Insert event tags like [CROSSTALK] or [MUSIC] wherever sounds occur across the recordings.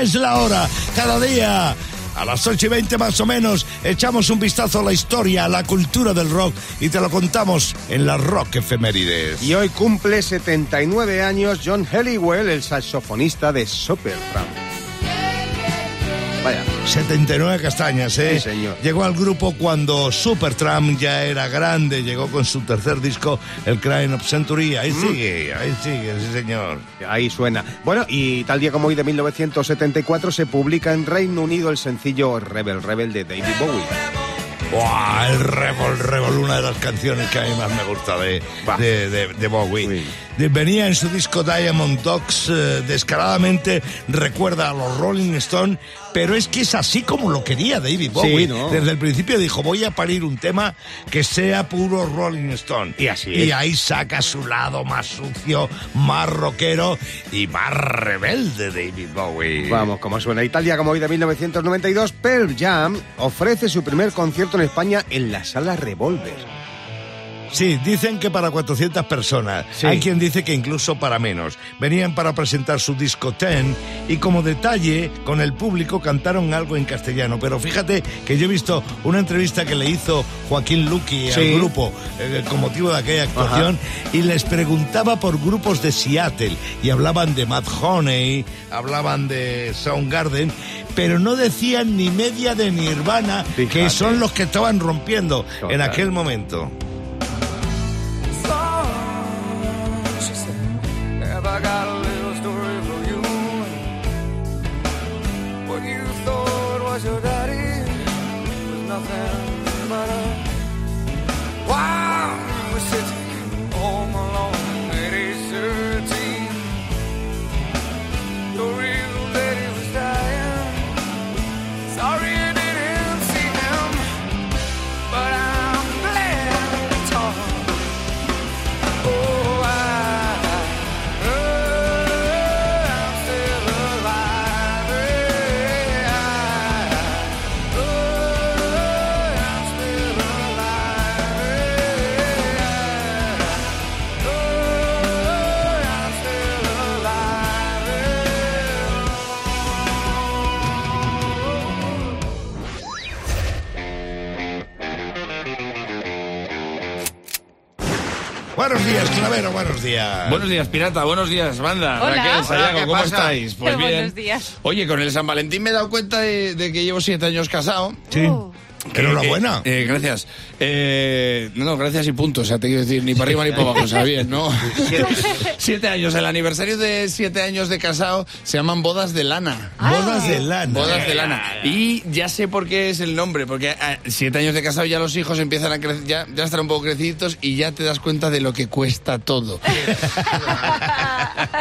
es la hora. Cada día. A las 8 y 20 más o menos echamos un vistazo a la historia, a la cultura del rock y te lo contamos en la Rock Efemérides. Y hoy cumple 79 años John Helliwell, el saxofonista de Supertramp. Vaya. 79 castañas, ¿eh? Sí, señor. Llegó al grupo cuando Supertramp ya era grande, llegó con su tercer disco, El Crying of Century. Ahí Mm. sigue, ahí sigue, sí señor. Ahí suena. Bueno, y tal día como hoy de 1974 se publica en Reino Unido el sencillo Rebel Rebel de David Bowie. Buah, el Revol, Revol, una de las canciones que a mí más me gusta de, de, de- de Bowie. Venía en su disco Diamond Dogs, eh, descaradamente recuerda a los Rolling Stones, pero es que es así como lo quería David Bowie. ¿no? Desde el principio dijo, voy a parir un tema que sea puro Rolling Stone. Y así Y es. ahí saca su lado más sucio, más rockero y más rebelde David Bowie. Vamos, como suena. Y tal día como hoy de 1992, Pearl Jam ofrece su primer concierto en España en la sala Revolver. Sí, dicen que para 400 personas. Sí. Hay quien dice que incluso para menos. Venían para presentar su disco Ten y como detalle con el público cantaron algo en castellano. Pero fíjate que yo he visto una entrevista que le hizo Joaquín Luqui Sí. al grupo eh, con motivo de aquella actuación y les preguntaba por grupos de Seattle y hablaban de Matt Honey, hablaban de Soundgarden, pero no decían ni media de Nirvana, que son los que estaban rompiendo en aquel momento. Clavero, buenos días. Buenos días, pirata. Buenos días, banda. Hola. Raquel, Sayago, Hola, ¿qué ¿cómo pasa? estáis? Pues bien. Buenos días. Oye, con el San Valentín me he dado cuenta de, de que llevo siete años casado. Sí. Oh. Enhorabuena. Eh, eh, gracias. Eh, no, no, gracias y punto. O sea, te quiero decir, ni para arriba ni para abajo. O sea, bien, ¿no? [LAUGHS] siete años. El aniversario de siete años de casado se llaman bodas de lana. Bodas de lana. Bodas de lana. Y ya sé por qué es el nombre, porque a siete años de casado ya los hijos empiezan a crecer, ya, ya están un poco creciditos y ya te das cuenta de lo que cuesta todo. [LAUGHS]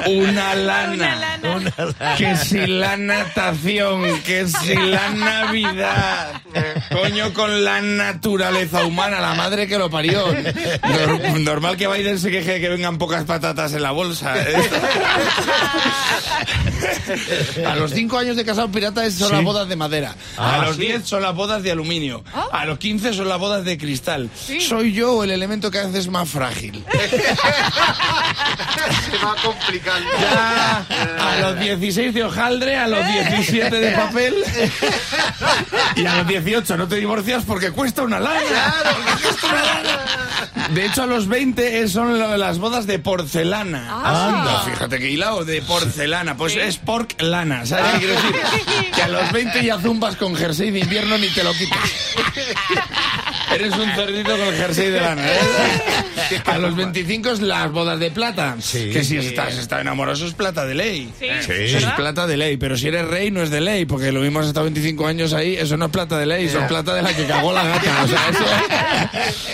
Una lana. Una lana. Que si la natación, que si la Navidad. Coño, [LAUGHS] con la naturaleza humana, la madre que lo parió. Nor- normal que Biden se queje de que vengan pocas patatas en la bolsa. A los cinco años de casado pirata es- son Sí. las bodas de madera. Ah, a los sí. 10 son las bodas de aluminio. A los 15 son las bodas de cristal. Sí. Soy yo el elemento que a veces es más frágil. Se va complicando. Ya, a los 16 de hojaldre, a los 17 de papel [LAUGHS] y a los 18 no te divorcias porque cuesta una lana. Porque cuesta una lana. De hecho, a los 20 son lo- las bodas de porcelana. Ah. Anda, fíjate que hilado de porcelana. Pues es pork lana, ¿sabes qué quiero decir? [LAUGHS] Que a los 20 ya zumbas con jersey de invierno ni te lo quitas. [LAUGHS] Eres un cerdito con jersey de lana. ¿eh? [LAUGHS] A los 25 es las bodas de plata. Sí. Que si estás está enamorado, eso es plata de ley. Sí, Sí. Eso es plata de ley, pero si eres rey no es de ley, porque lo mismo has estado 25 años ahí, eso no es plata de ley, eso es plata de la que cagó la gata. O sea, eso,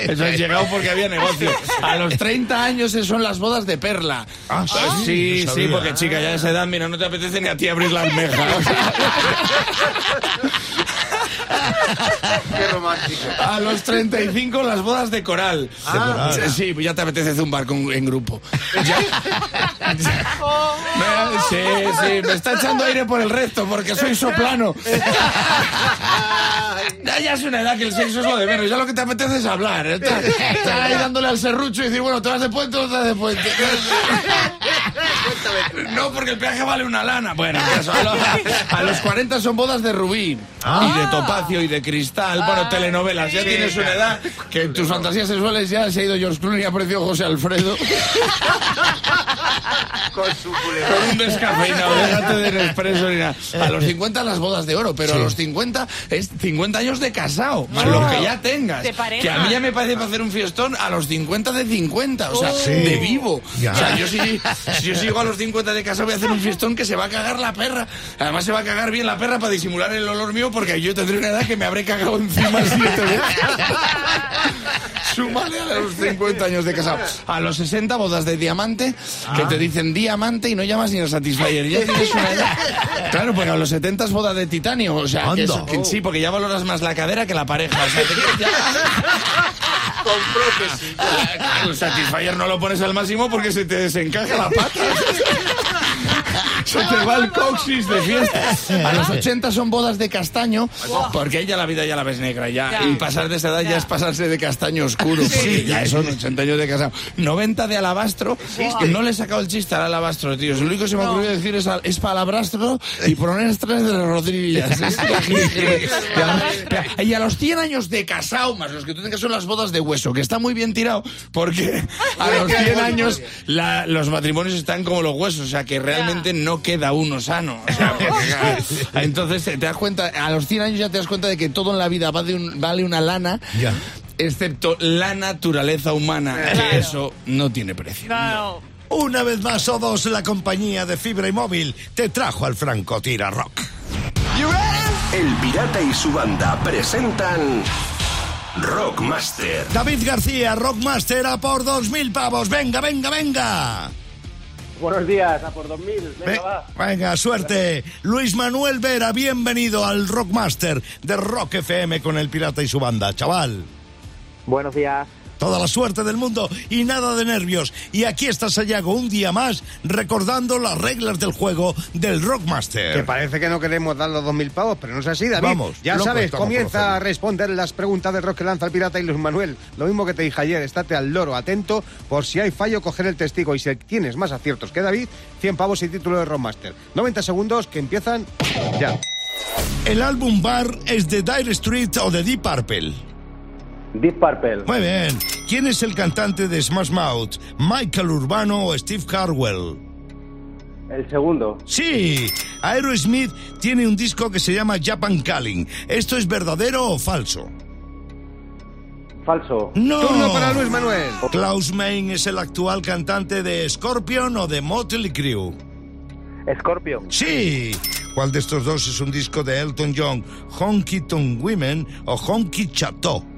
[LAUGHS] eso es llegado porque había negocio. A los 30 años son las bodas de perla. Ah, sí, sí, no sí, porque chica, ya a esa edad, mira, no te apetece ni a ti abrir la almeja. [LAUGHS] Qué romántico. A los 35 las bodas de coral. coral. Sí, pues ya te apetece zumbar con- en grupo. Ya- [LAUGHS] Me- sí, sí, me está echando aire por el resto porque soy soplano. Ya, ya es una edad que el sexo es lo de menos. Ya lo que te apetece es hablar. Estar, estar ahí dándole al serrucho y decir, bueno, te vas de puente o te vas de puente. [LAUGHS] No, porque el peaje vale una lana. Bueno, a, los, a los 40 son bodas de rubí y de topacio y de cristal. Bueno, telenovelas. Ya tienes una edad que en tus fantasías sexuales ya se ha ido George Clooney y ha aparecido José Alfredo. [LAUGHS] [LAUGHS] Con su Con un descafeinado, déjate [LAUGHS] de Nespresso ni nada. A los 50 las bodas de oro, pero a los 50 es 50 años de casado, más lo que ya tengas. Pareja. Que a mí ya me parece para hacer un fiestón a los 50 de 50, o sea, Sí. de vivo. Ya. O sea, yo si, si yo sigo a los 50 de casado voy a hacer un fiestón que se va a cagar la perra. Además se va a cagar bien la perra para disimular el olor mío porque yo tendré una edad que me habré cagado encima siete veces. [LAUGHS] Súmale a los 50 años de casado. A los 60 bodas de diamante, que te dicen diamante y no llamas ni al Satisfyer. Ya tienes una edad. Claro, pues a los 70 es boda de titanio. O sea, que Anda. eso- que sí, porque ya valoras más la cadera que la pareja. O sea, te ya- Con prótesis. Claro, El Satisfyer no lo pones al máximo porque se te desencaja la pata. Se te va el coxis de fiesta. [LAUGHS] A los 80 son bodas de castaño, porque ahí ya la vida ya la ves negra. Ya, y pasar de esa edad ya. es pasarse de castaño oscuro. Porque ya son 80 años de casado. 90 de alabastro. que No le he sacado el chiste al alabastro, tío. Lo único que se me ocurrió decir es, es palabrastro y poner tres de las rodillas. [LAUGHS] Y a los 100 años de casado, más los que tú tengas son las bodas de hueso, que está muy bien tirado, porque a [LAUGHS] los 100 años la- los matrimonios están como los huesos, o sea que realmente no queda uno sano. O sea, [LAUGHS] porque- entonces te das cuenta, a los 100 años ya te das cuenta de que todo en la vida va de un- vale una lana. Ya. Excepto la naturaleza humana, que eso no tiene precio. Claro. Una vez más, O2, la compañía de fibra y móvil, te trajo al Franco Tira Rock. El Pirata y su banda presentan Rockmaster. David García, Rockmaster, a por dos mil pavos. Venga, venga, venga. Buenos días, a por 2000. Venga, Ve- va. venga, suerte. Luis Manuel Vera, bienvenido al Rockmaster de Rock FM con el Pirata y su banda, chaval. Buenos días. Toda la suerte del mundo y nada de nervios. Y aquí está Sayago un día más recordando las reglas del juego del Rockmaster. Que parece que no queremos dar los dos mil pavos, pero no es así, David. Vamos, ya sabes, comienza a responder las preguntas del rock que lanza el pirata y Luis Manuel. Lo mismo que te dije ayer, estate al loro, atento, por si hay fallo, coger el testigo. Y si tienes más aciertos que David, 100 pavos y título de Rockmaster. 90 segundos que empiezan ya. El álbum Bar es de Dire Street o de Deep Purple. Deep Purple. Muy bien. ¿Quién es el cantante de Smash Mouth? ¿Michael Urbano o Steve Harwell? El segundo. Sí, Aerosmith tiene un disco que se llama Japan Calling. ¿Esto es verdadero o falso? Falso. No. Turno para Luis Manuel. Klaus Main es el actual cantante de Scorpion o de Motley Crue. Scorpio. Sí. ¿Cuál de estos dos es un disco de Elton John? Honky Tonk Women o Honky Chateau?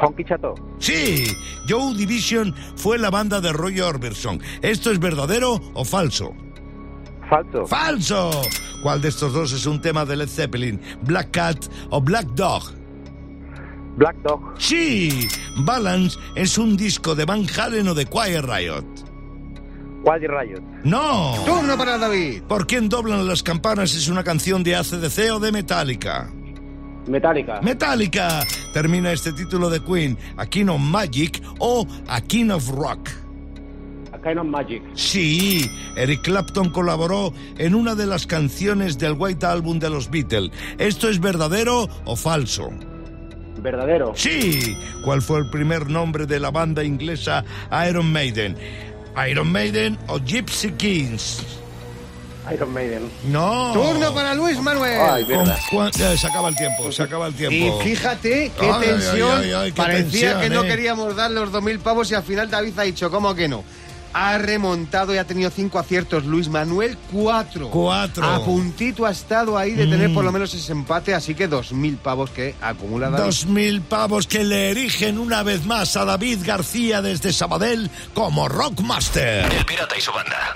Honky Chato. Sí, Joe Division fue la banda de Roy Orbison. ¿Esto es verdadero o falso? Falso. ¡Falso! ¿Cuál de estos dos es un tema de Led Zeppelin? ¿Black Cat o Black Dog? Black Dog. Sí, Balance es un disco de Van Halen o de Quiet Riot. Quasi Riot. ¡No! Turno para David. ¿Por quién doblan las campanas es una canción de ACDC o de Metallica? Metallica. Metallica termina este título de Queen, A King of Magic o A King of Rock. A Kind of Magic. Sí, Eric Clapton colaboró en una de las canciones del White Album de los Beatles. ¿Esto es verdadero o falso? Verdadero. Sí. ¿Cuál fue el primer nombre de la banda inglesa Iron Maiden? ¿Iron Maiden o Gypsy Kings? Iron Maiden. No. Turno para Luis Ay, Manuel. ¿Con verdad. cuán- eh, se acaba el tiempo, se acaba el Y tiempo. fíjate qué Ay, tensión. ay, ay, qué Parecía tensión, que no eh. queríamos dar los dos mil pavos y al final David ha dicho, ¿cómo que no? Ha remontado y ha tenido cinco aciertos. Luis Manuel, cuatro. Cuatro. A puntito ha estado ahí de tener por lo menos ese empate, así que dos mil pavos que acumula David. Dos mil pavos que le erigen una vez más a David García desde Sabadell como Rockmaster. El Pirata y su banda.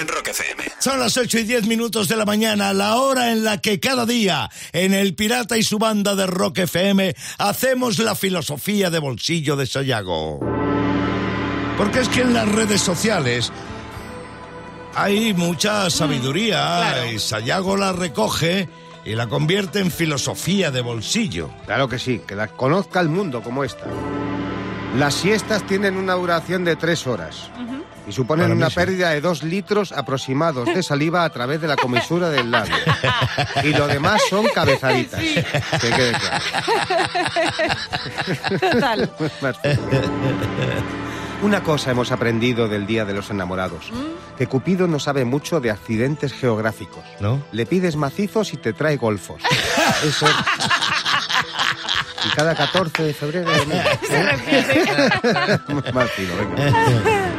En Rock FM. Son las 8 y 10 minutos de la mañana, la hora en la que cada día en El Pirata y su banda de Rock FM hacemos la filosofía de bolsillo de Sayago. Porque es que en las redes sociales hay mucha sabiduría y Sayago la recoge y la convierte en filosofía de bolsillo. Claro que sí, que la conozca el mundo como esta. Las siestas tienen una duración de tres horas y suponen Para una sí. pérdida de dos litros aproximados de saliva a través de la comisura del labio. Y lo demás son cabezaditas. Que quede claro. Total. [LAUGHS] Una cosa hemos aprendido del Día de los Enamorados, que Cupido no sabe mucho de accidentes geográficos. ¿No? Le pides macizos y te trae golfos. [LAUGHS] Eso. Y cada 14 de febrero... [LAUGHS] ¿eh? [LAUGHS] Más fino, venga.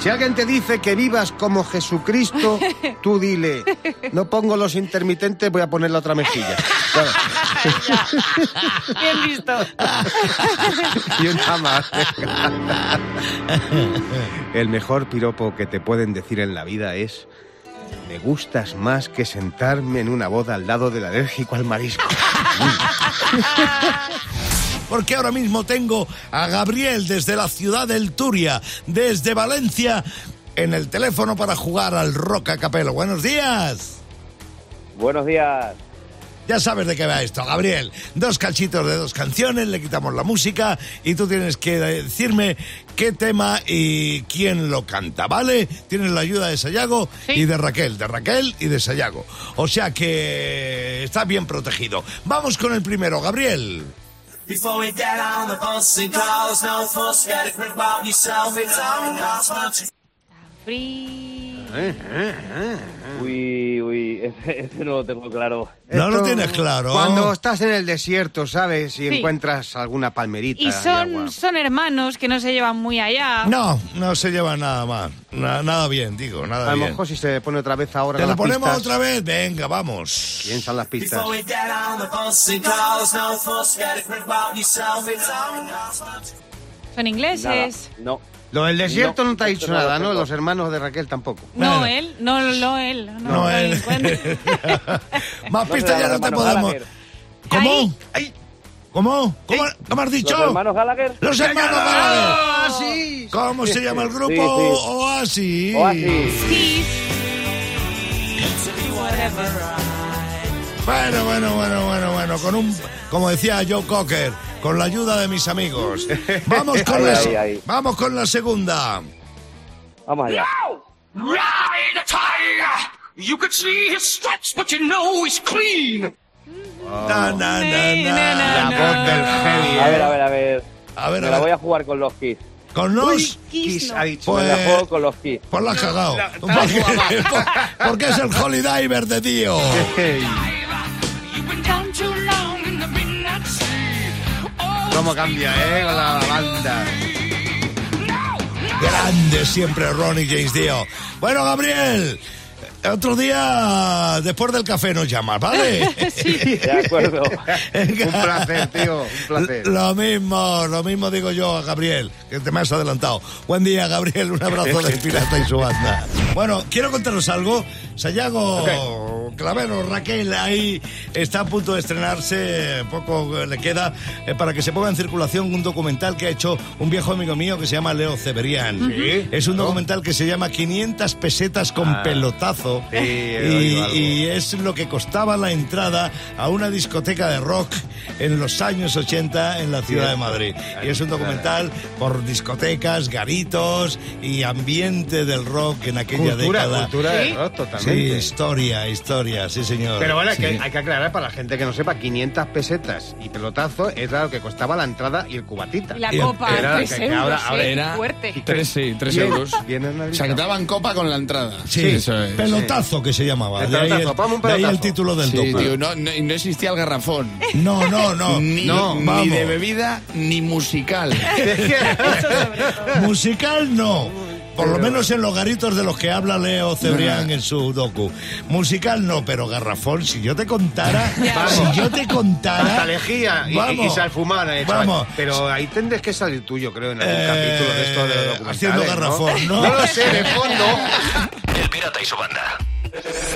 Si alguien te dice que vivas como Jesucristo, [LAUGHS] tú dile, no pongo los intermitentes, voy a poner la otra mejilla. Claro. [LAUGHS] Bien visto. [LAUGHS] Y una más. El mejor piropo que te pueden decir en la vida es me gustas más que sentarme en una boda al lado del alérgico al marisco. Porque ahora mismo tengo a Gabriel desde la ciudad del Turia, desde Valencia, en el teléfono para jugar al Rock a Capelo. Buenos días. Buenos días. Ya sabes de qué va esto, Gabriel. Dos cachitos de dos canciones, le quitamos la música y tú tienes que decirme qué tema y quién lo canta, ¿vale? Tienes la ayuda de Sayago Sí. y de Raquel, de Raquel y de Sayago. O sea que está bien protegido. Vamos con el primero, Gabriel. Before we get on the bus and cars, no fuss, get a grip on yourself, it's all about Free. Uy, uy, [LAUGHS] ese, ese no lo tengo claro. No lo Esto, tienes claro. Cuando estás en el desierto, ¿sabes? Y Sí. encuentras alguna palmerita. Y agua. son, son hermanos que no se llevan muy allá. No, no se lleva nada mal. Na- nada bien, digo, nada A lo bien. mejor si se pone otra vez ahora ¿Te lo ponemos pistas, otra vez? Venga, vamos. Piensan las pistas. Son Nada. ingleses. No. Lo del desierto no, No, te ha dicho no nada, ¿no? Los hermanos de Raquel tampoco. No Bueno. él, no, no él. No, él. [LAUGHS] Más pistas ya no te podemos. ¿Cómo? Ay. ¿Cómo? ¿Cómo, ¿Cómo has dicho? ¿Los hermanos Gallagher? Los hermanos Gallagher. sí! ¿Cómo se llama el grupo? Sí, sí. Oasis. Oasis. Bueno, bueno, bueno, bueno, bueno. Con un, como decía Joe Cocker, con la ayuda de mis amigos. [LAUGHS] Vamos con, Ahí, la, ahí, ahí. Vamos con la segunda. Vamos allá. Ride a tiger! You could see his stripes, but you know he's clean! Na, na, na, na. La voz del heavy. A ver, a ver, a ver. A ver, Me a la voy a jugar con los Kiss. Con los. Kiss ha dicho. Pues- Me la juego con los Kiss. Pues la has cagado. [LAUGHS] Porque, porque es el Holiday Diver tío. [LAUGHS] ¿Cómo cambia, eh? Con la banda. Grande siempre Ronnie James Dio. Bueno, Gabriel, otro día después del café nos llamas, ¿vale? [LAUGHS] De acuerdo. Un placer, tío. Un placer. Lo mismo, lo mismo digo yo a Gabriel, que te me has adelantado. Buen día, Gabriel, un abrazo [LAUGHS] del pirata y su banda. Bueno, quiero contaros algo. Sayago, Clavero, Raquel, ahí está a punto de estrenarse, poco le queda, eh, para que se ponga en circulación un documental que ha hecho un viejo amigo mío que se llama Leo Ceberian. Es un documental que se llama 500 pesetas con pelotazo. Sí, he y, es lo que costaba la entrada a una discoteca de rock en los años 80 en la ciudad de Madrid. Y es un documental por discotecas, garitos y ambiente del rock en aquella Cultura, década. cultura de Sí. rock, Sí, totalmente. historia, historia, sí señor. Pero bueno, Sí. que hay que aclarar para la gente que no sepa, 500 pesetas y pelotazo es lo que costaba la entrada y el cubatita. Y la Y copa, era tres que- que euros, ahora ¿eh? era- Fuerte. Tres, sí, tres Bien, euros. bien O sea, que daban copa con la entrada. Sí, eso es. pelotazo que se llamaba. El De ahí el, pelotazo, de ahí el pelotazo. título del Sí, docu. tío, no, no, y no existía el garrafón. [LAUGHS] No, no, no. [LAUGHS] Ni, no, ni de bebida ni musical. [LAUGHS] Musical no. Por lo menos en los garitos de los que habla Leo Cebrián en su docu. Musical no, pero garrafón, si yo te contara, [LAUGHS] si yo te contara. Tanta lejía y, Vamos. y sal fumar, eh, chaval. Vamos. Pero ahí tendrás que salir tú, yo creo, en algún Eh, capítulo de esto de los documentales. haciendo garrafón, ¿no? No lo sé, de fondo. [LAUGHS] El pirata y su banda.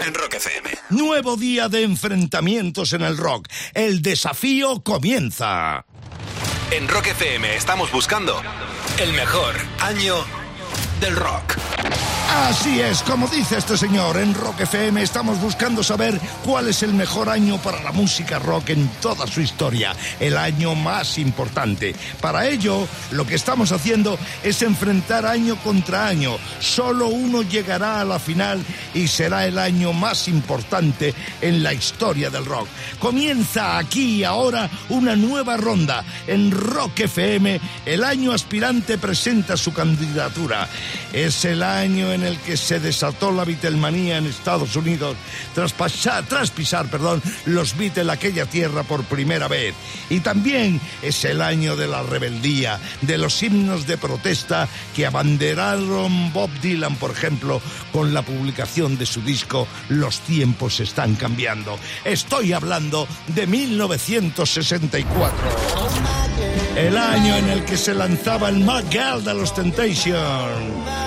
En Rock FM. Nuevo día de enfrentamientos en el rock. El desafío comienza. En Rock FM estamos buscando el mejor año del rock. Así es, como dice este señor, en Rock FM estamos buscando saber cuál es el mejor año para la música rock en toda su historia, el año más importante. Para ello, lo que estamos haciendo es enfrentar año contra año. Solo uno llegará a la final y será el año más importante en la historia del rock. Comienza aquí y ahora una nueva ronda. En Rock FM, el año aspirante presenta su candidatura. Es el año en el que se desató la Beatlemanía en Estados Unidos tras, pasar, tras pisar perdón, los Beatles aquella tierra por primera vez. Y también es el año de la rebeldía, de los himnos de protesta que abanderaron Bob Dylan, por ejemplo, con la publicación de su disco Los tiempos están cambiando. Estoy hablando de 1964. El año en el que se lanzaba el Mad Girl de los Temptation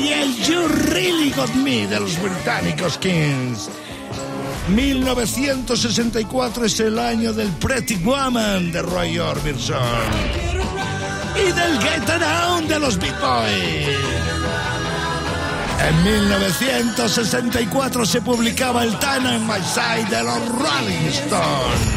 y el You Really Got Me de los británicos Kings. 1964 es el año del Pretty Woman de Roy Orbison y del Get Down de los Beat Boys. En 1964 se publicaba el Time in My Side de los Rolling Stones.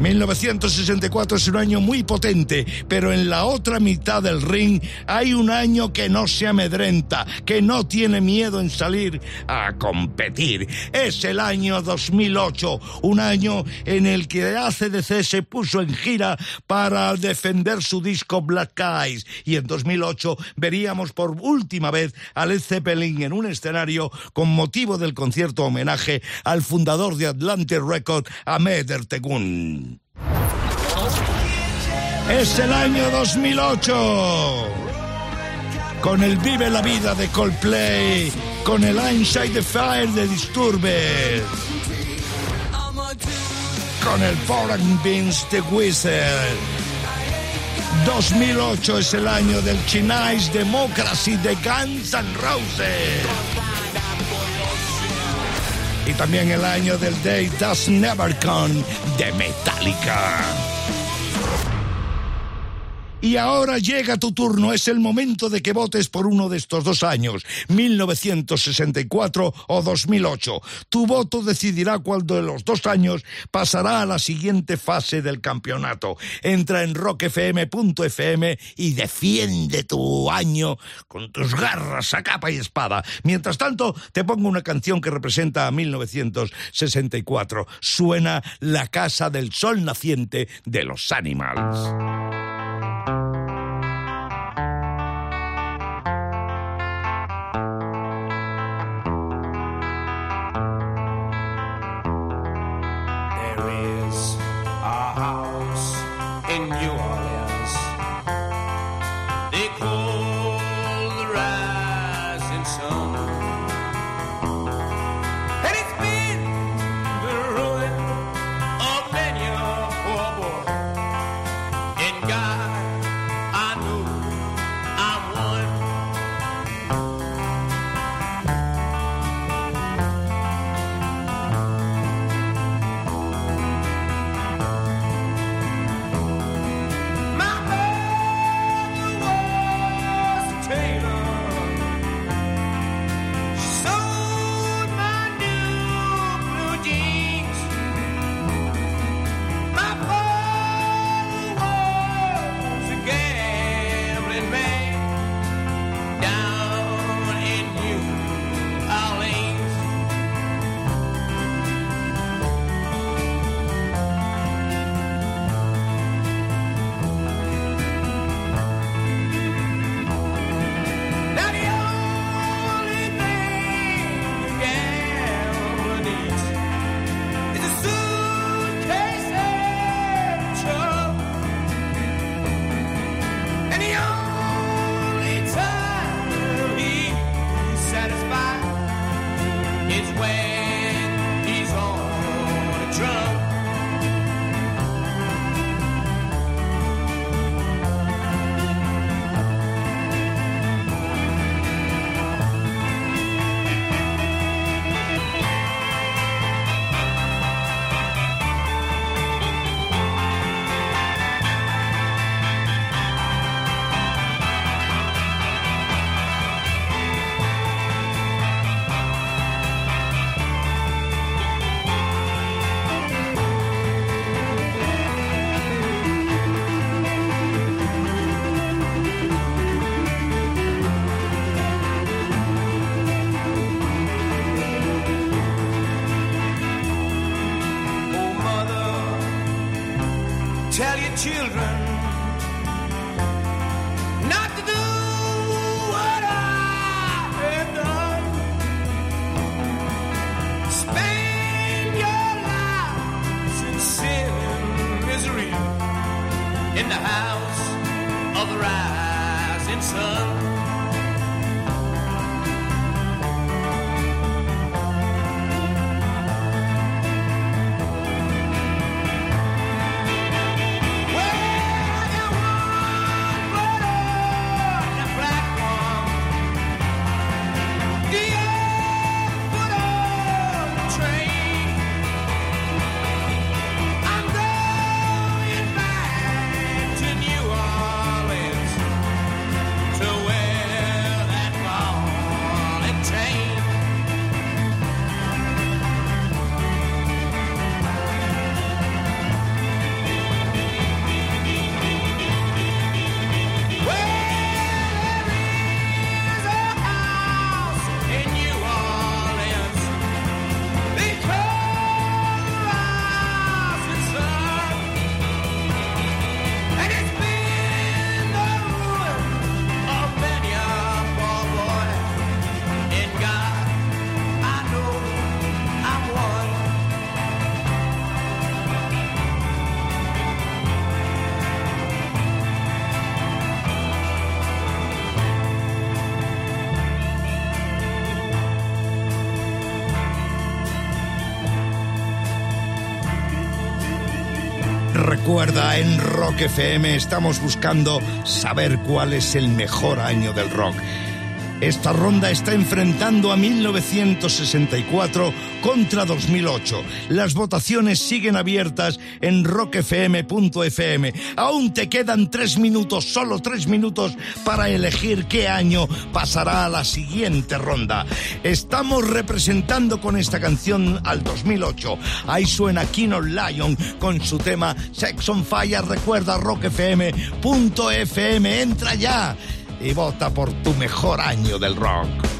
1964 es un año muy potente, pero en la otra mitad del ring hay un año que no se amedrenta, que no tiene miedo en salir a competir. Es el año 2008, un año en el que ACDC se puso en gira para defender su disco Black Eyes y en 2008 veríamos por última vez a Led Zeppelin en un escenario con motivo del concierto homenaje al fundador de Atlantic Records, Ahmed Ertegun. Es el año 2008. Con el Vive la Vida de Coldplay, con el Inside the Fire de Disturbed, con el Foreign Beans de Wizard. 2008 es el año del Chinese Democracy de Guns N' Roses. Y también el año del Day Does Never Come de Metallica. Y ahora llega tu turno, es el momento de que votes por uno de estos dos años, 1964 o 2008. Tu voto decidirá cuál de los dos años pasará a la siguiente fase del campeonato. Entra en rockfm.fm y defiende tu año con tus garras a capa y espada. Mientras tanto, te pongo una canción que representa a 1964. Suena La Casa del Sol Naciente de los Animals. En Rock FM estamos buscando saber cuál es el mejor año del rock. Esta ronda está enfrentando a 1964 contra 2008. Las votaciones siguen abiertas en rockfm.fm. Aún te quedan tres minutos, solo tres minutos, para elegir qué año pasará a la siguiente ronda. Estamos representando con esta canción al 2008. Ahí suena Kino Lion con su tema Sex on Fire. Recuerda rockfm.fm. Entra ya y vota por tu mejor año del rock.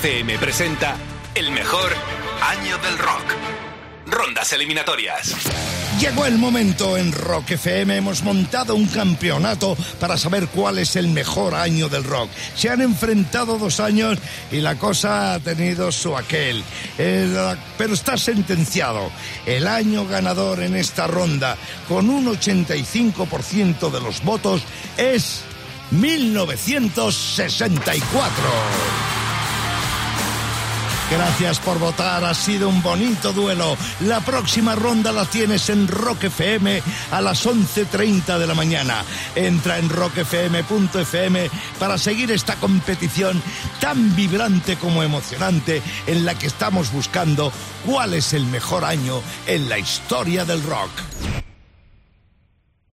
FM presenta el mejor año del rock. Rondas eliminatorias. Llegó el momento en Rock FM. Hemos montado un campeonato para saber cuál es el mejor año del rock. Se han enfrentado dos años y la cosa ha tenido su aquel. El- pero está sentenciado. El año ganador en esta ronda, con un 85% de los votos, es 1964. Gracias por votar, ha sido un bonito duelo. La próxima ronda la tienes en Rock FM a las 11.30 de la mañana. Entra en rockfm.fm para seguir esta competición tan vibrante como emocionante en la que estamos buscando cuál es el mejor año en la historia del rock.